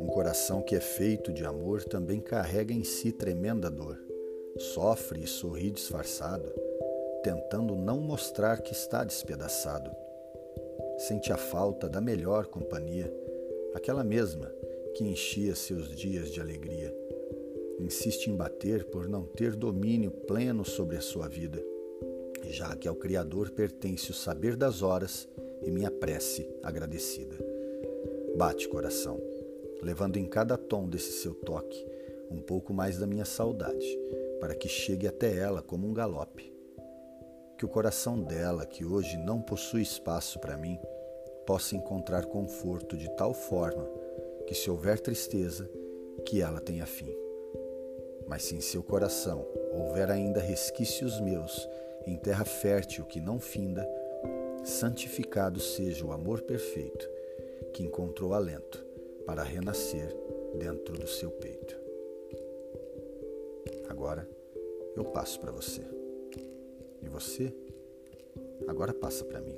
Um coração que é feito de amor também carrega em si tremenda dor. Sofre e sorri disfarçado, tentando não mostrar que está despedaçado. Sente a falta da melhor companhia, aquela mesma que enchia seus dias de alegria. Insiste em bater por não ter domínio pleno sobre a sua vida, já que ao Criador pertence o saber das horas e minha prece agradecida. Bate, coração, levando em cada tom desse seu toque um pouco mais da minha saudade, para que chegue até ela como um galope. Que o coração dela, que hoje não possui espaço para mim, possa encontrar conforto de tal forma que se houver tristeza, que ela tenha fim. Mas se em seu coração houver ainda resquícios meus em terra fértil que não finda, santificado seja o amor perfeito que encontrou alento para renascer dentro do seu peito. Agora eu passo para você. E você agora passa para mim.